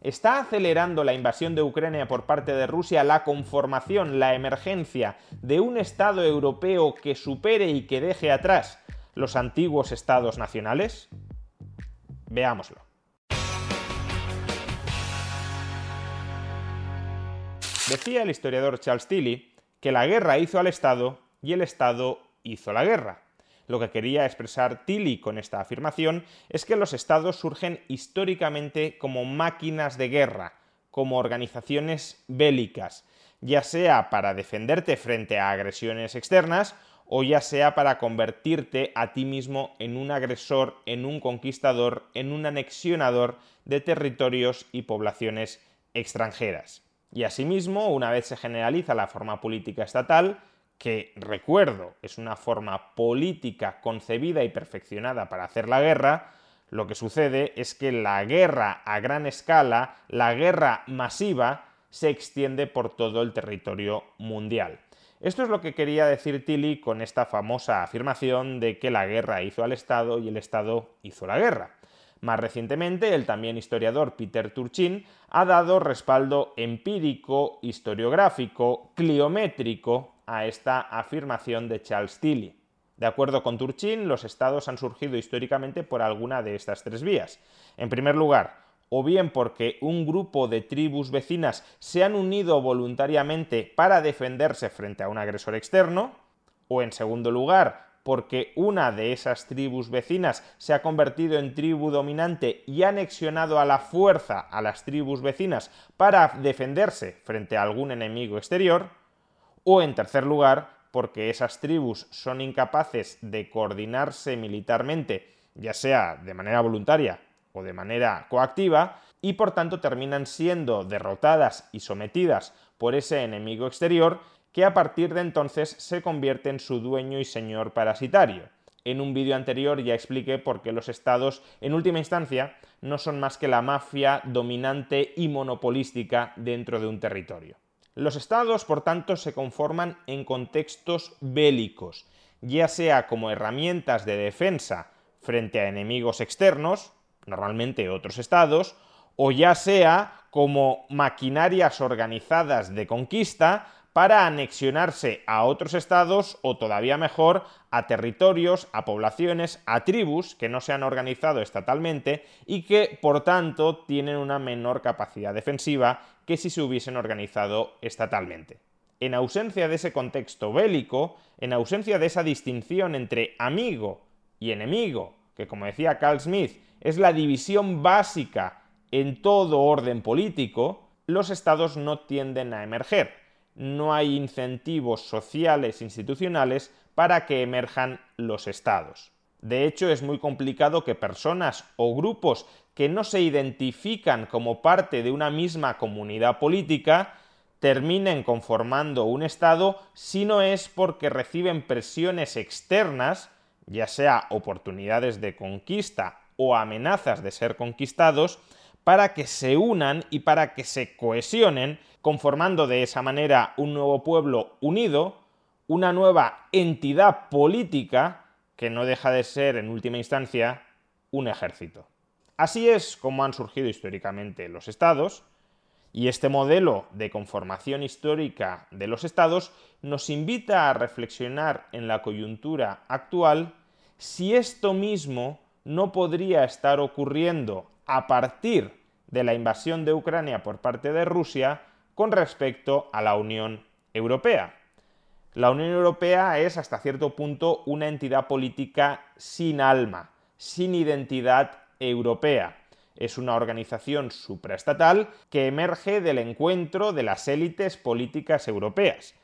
¿Está acelerando la invasión de Ucrania por parte de Rusia la conformación, la emergencia de un Estado europeo que supere y que deje atrás los antiguos Estados nacionales? Veámoslo. Decía el historiador Charles Tilly que la guerra hizo al Estado y el Estado hizo la guerra. Lo que quería expresar Tilly con esta afirmación es que los estados surgen históricamente como máquinas de guerra, como organizaciones bélicas, ya sea para defenderte frente a agresiones externas o ya sea para convertirte a ti mismo en un agresor, en un conquistador, en un anexionador de territorios y poblaciones extranjeras. Y asimismo, una vez se generaliza la forma política estatal, que recuerdo es una forma política concebida y perfeccionada para hacer la guerra, lo que sucede es que la guerra a gran escala, la guerra masiva, se extiende por todo el territorio mundial. Esto es lo que quería decir Tilly con esta famosa afirmación de que la guerra hizo al Estado y el Estado hizo la guerra. Más recientemente, el también historiador Peter Turchin ha dado respaldo empírico, historiográfico, cliométrico a esta afirmación de Charles Tilly. De acuerdo con Turchin, los estados han surgido históricamente por alguna de estas tres vías. En primer lugar, o bien porque un grupo de tribus vecinas se han unido voluntariamente para defenderse frente a un agresor externo, o en segundo lugar, porque una de esas tribus vecinas se ha convertido en tribu dominante y ha anexionado a la fuerza a las tribus vecinas para defenderse frente a algún enemigo exterior, o en tercer lugar, porque esas tribus son incapaces de coordinarse militarmente, ya sea de manera voluntaria o de manera coactiva, y por tanto terminan siendo derrotadas y sometidas por ese enemigo exterior que a partir de entonces se convierte en su dueño y señor parasitario. En un vídeo anterior ya expliqué por qué los estados, en última instancia, no son más que la mafia dominante y monopolística dentro de un territorio. Los estados, por tanto, se conforman en contextos bélicos, ya sea como herramientas de defensa frente a enemigos externos, normalmente otros estados, o ya sea como maquinarias organizadas de conquista para anexionarse a otros estados o todavía mejor a territorios, a poblaciones, a tribus que no se han organizado estatalmente y que por tanto tienen una menor capacidad defensiva que si se hubiesen organizado estatalmente. En ausencia de ese contexto bélico, en ausencia de esa distinción entre amigo y enemigo, que como decía Carl Smith es la división básica en todo orden político, los estados no tienden a emerger no hay incentivos sociales institucionales para que emerjan los estados. De hecho, es muy complicado que personas o grupos que no se identifican como parte de una misma comunidad política terminen conformando un Estado si no es porque reciben presiones externas, ya sea oportunidades de conquista o amenazas de ser conquistados, para que se unan y para que se cohesionen conformando de esa manera un nuevo pueblo unido, una nueva entidad política que no deja de ser en última instancia un ejército. Así es como han surgido históricamente los estados, y este modelo de conformación histórica de los estados nos invita a reflexionar en la coyuntura actual si esto mismo no podría estar ocurriendo a partir de la invasión de Ucrania por parte de Rusia con respecto a la Unión Europea. La Unión Europea es hasta cierto punto una entidad política sin alma, sin identidad europea. Es una organización supraestatal que emerge del encuentro de las élites políticas europeas,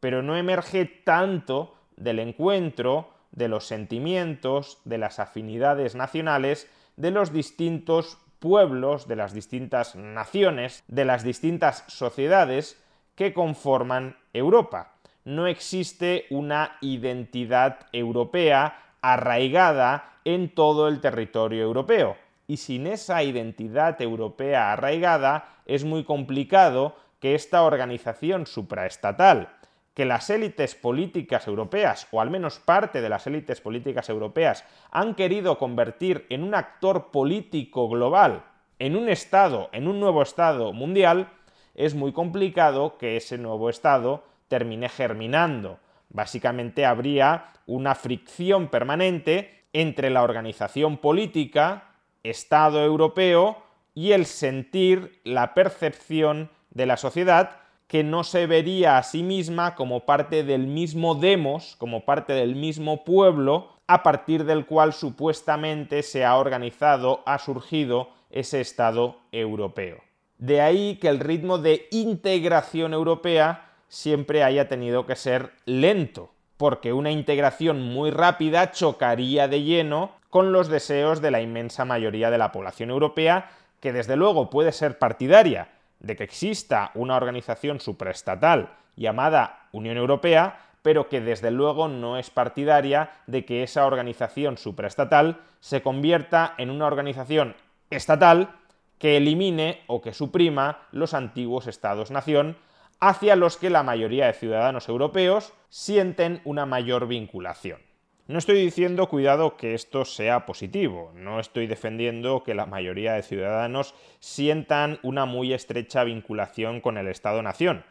pero no emerge tanto del encuentro de los sentimientos, de las afinidades nacionales de los distintos pueblos, de las distintas naciones, de las distintas sociedades que conforman Europa. No existe una identidad europea arraigada en todo el territorio europeo. Y sin esa identidad europea arraigada es muy complicado que esta organización supraestatal, que las élites políticas europeas, o al menos parte de las élites políticas europeas, han querido convertir en un actor político global, en un Estado, en un nuevo Estado mundial, es muy complicado que ese nuevo Estado termine germinando. Básicamente habría una fricción permanente entre la organización política, Estado europeo, y el sentir, la percepción de la sociedad que no se vería a sí misma como parte del mismo demos, como parte del mismo pueblo, a partir del cual supuestamente se ha organizado, ha surgido ese Estado europeo. De ahí que el ritmo de integración europea siempre haya tenido que ser lento, porque una integración muy rápida chocaría de lleno con los deseos de la inmensa mayoría de la población europea, que desde luego puede ser partidaria de que exista una organización supraestatal llamada Unión Europea, pero que desde luego no es partidaria de que esa organización supraestatal se convierta en una organización estatal que elimine o que suprima los antiguos estados-nación hacia los que la mayoría de ciudadanos europeos sienten una mayor vinculación. No estoy diciendo, cuidado, que esto sea positivo, no estoy defendiendo que la mayoría de ciudadanos sientan una muy estrecha vinculación con el Estado-Nación.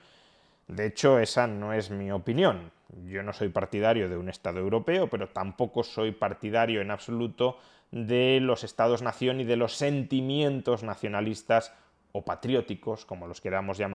De hecho, esa no es mi opinión. Yo no soy partidario de un Estado europeo, pero tampoco soy partidario en absoluto de los Estados-Nación y de los sentimientos nacionalistas o patrióticos, como los queramos llamar.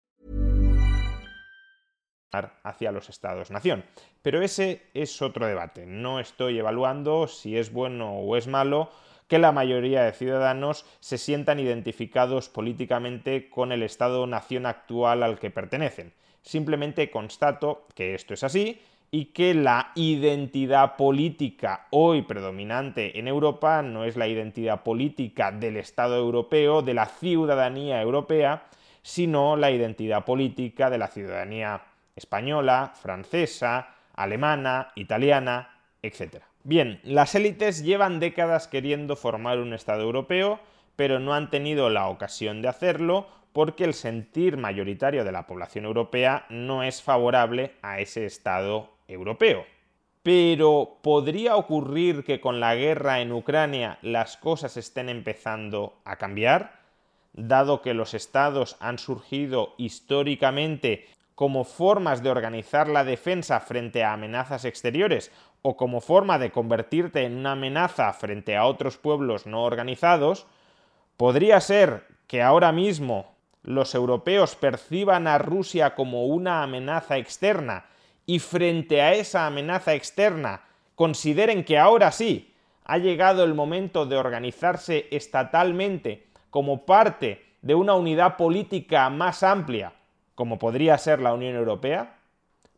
Hacia los estados-nación. Pero ese es otro debate. No estoy evaluando si es bueno o es malo que la mayoría de ciudadanos se sientan identificados políticamente con el Estado-nación actual al que pertenecen. Simplemente constato que esto es así y que la identidad política hoy predominante en Europa no es la identidad política del Estado europeo, de la ciudadanía europea, sino la identidad política de la ciudadanía española, francesa, alemana, italiana, etc. Bien, las élites llevan décadas queriendo formar un Estado europeo, pero no han tenido la ocasión de hacerlo porque el sentir mayoritario de la población europea no es favorable a ese Estado europeo. Pero ¿podría ocurrir que con la guerra en Ucrania las cosas estén empezando a cambiar? Dado que los estados han surgido históricamente como formas de organizar la defensa frente a amenazas exteriores o como forma de convertirte en una amenaza frente a otros pueblos no organizados, podría ser que ahora mismo los europeos perciban a Rusia como una amenaza externa y frente a esa amenaza externa consideren que ahora sí ha llegado el momento de organizarse estatalmente como parte de una unidad política más amplia como podría ser la Unión Europea?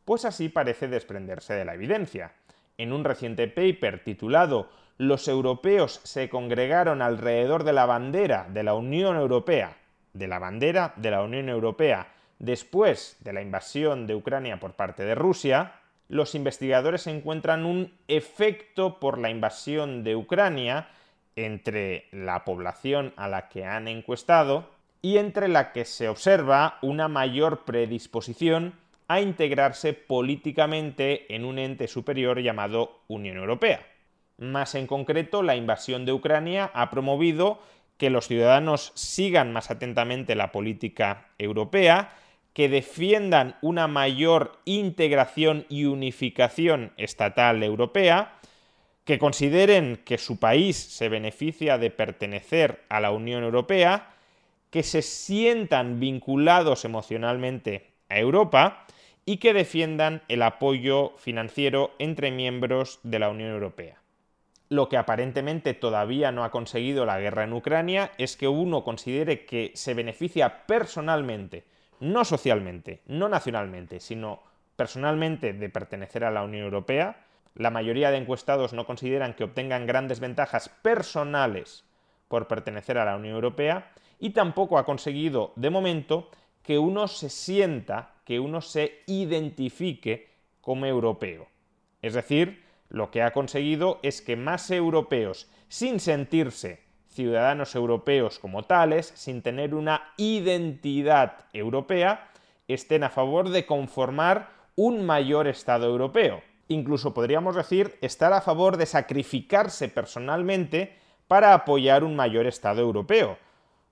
Pues así parece desprenderse de la evidencia. en un reciente paper titulado Los europeos se congregaron alrededor de la bandera de la Unión Europea, de la bandera de la Unión Europea, después de la invasión de Ucrania por parte de Rusia, los investigadores encuentran un efecto por la invasión de Ucrania entre la población a la que han encuestado y entre la que se observa una mayor predisposición a integrarse políticamente en un ente superior llamado Unión Europea. Más en concreto, la invasión de Ucrania ha promovido que los ciudadanos sigan más atentamente la política europea, que defiendan una mayor integración y unificación estatal europea, que consideren que su país se beneficia de pertenecer a la Unión Europea, que se sientan vinculados emocionalmente a Europa y que defiendan el apoyo financiero entre miembros de la Unión Europea. Lo que aparentemente todavía no ha conseguido la guerra en Ucrania es que uno considere que se beneficia personalmente, no socialmente, no nacionalmente, sino personalmente de pertenecer a la Unión Europea. La mayoría de encuestados no consideran que obtengan grandes ventajas personales por pertenecer a la Unión Europea y tampoco ha conseguido, de momento, que uno se sienta, que uno se identifique como europeo. Es decir, lo que ha conseguido es que más europeos, sin sentirse ciudadanos europeos como tales, sin tener una identidad europea, estén a favor de conformar un mayor Estado europeo. Incluso podríamos decir estar a favor de sacrificarse personalmente para apoyar un mayor Estado europeo,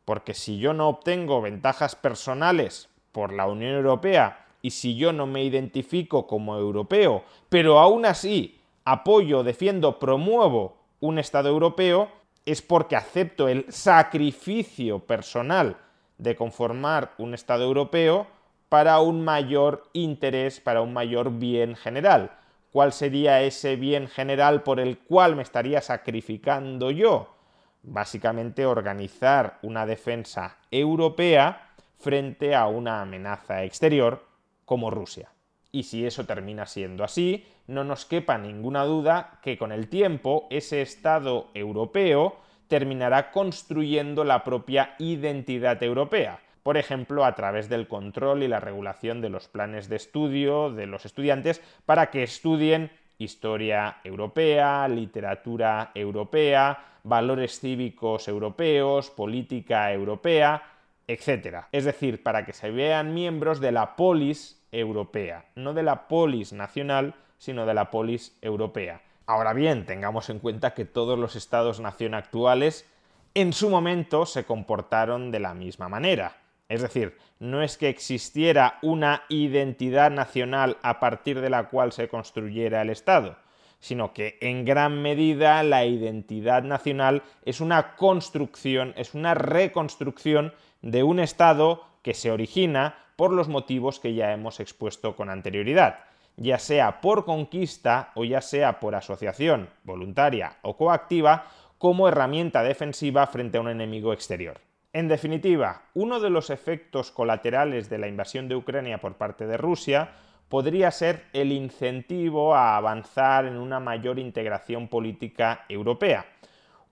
porque si yo no obtengo ventajas personales por la Unión Europea y si yo no me identifico como europeo, pero aún así apoyo, defiendo, promuevo un Estado europeo, es porque acepto el sacrificio personal de conformar un Estado europeo para un mayor interés, para un mayor bien general. ¿Cuál sería ese bien general por el cual me estaría sacrificando yo? Básicamente organizar una defensa europea frente a una amenaza exterior como Rusia. Y si eso termina siendo así, no nos quepa ninguna duda que con el tiempo ese Estado europeo terminará construyendo la propia identidad europea, por ejemplo, a través del control y la regulación de los planes de estudio de los estudiantes para que estudien historia europea, literatura europea, valores cívicos europeos, política europea, etc. Es decir, para que se vean miembros de la polis europea, no de la polis nacional, sino de la polis europea. Ahora bien, tengamos en cuenta que todos los estados-nación actuales en su momento se comportaron de la misma manera. Es decir, no es que existiera una identidad nacional a partir de la cual se construyera el Estado, sino que en gran medida la identidad nacional es una construcción, es una reconstrucción de un Estado que se origina por los motivos que ya hemos expuesto con anterioridad, ya sea por conquista o ya sea por asociación voluntaria o coactiva como herramienta defensiva frente a un enemigo exterior. En definitiva, uno de los efectos colaterales de la invasión de Ucrania por parte de Rusia podría ser el incentivo a avanzar en una mayor integración política europea.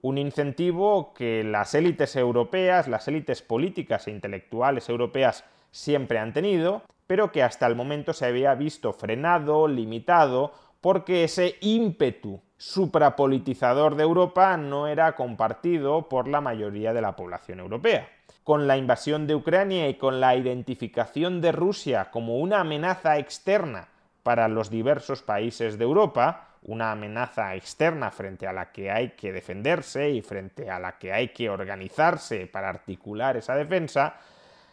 Un incentivo que las élites europeas, las élites políticas e intelectuales europeas siempre han tenido, pero que hasta el momento se había visto frenado, limitado, porque ese ímpetu suprapolitizador de Europa no era compartido por la mayoría de la población europea. Con la invasión de Ucrania y con la identificación de Rusia como una amenaza externa para los diversos países de Europa, una amenaza externa frente a la que hay que defenderse y frente a la que hay que organizarse para articular esa defensa,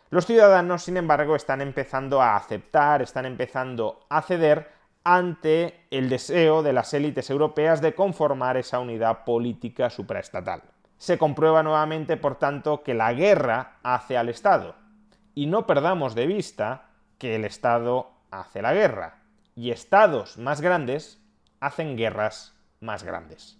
los ciudadanos, sin embargo, están empezando a aceptar, están empezando a ceder ante el deseo de las élites europeas de conformar esa unidad política supraestatal se comprueba nuevamente, por tanto, que la guerra hace al Estado. Y no perdamos de vista que el Estado hace la guerra. Y estados más grandes hacen guerras más grandes.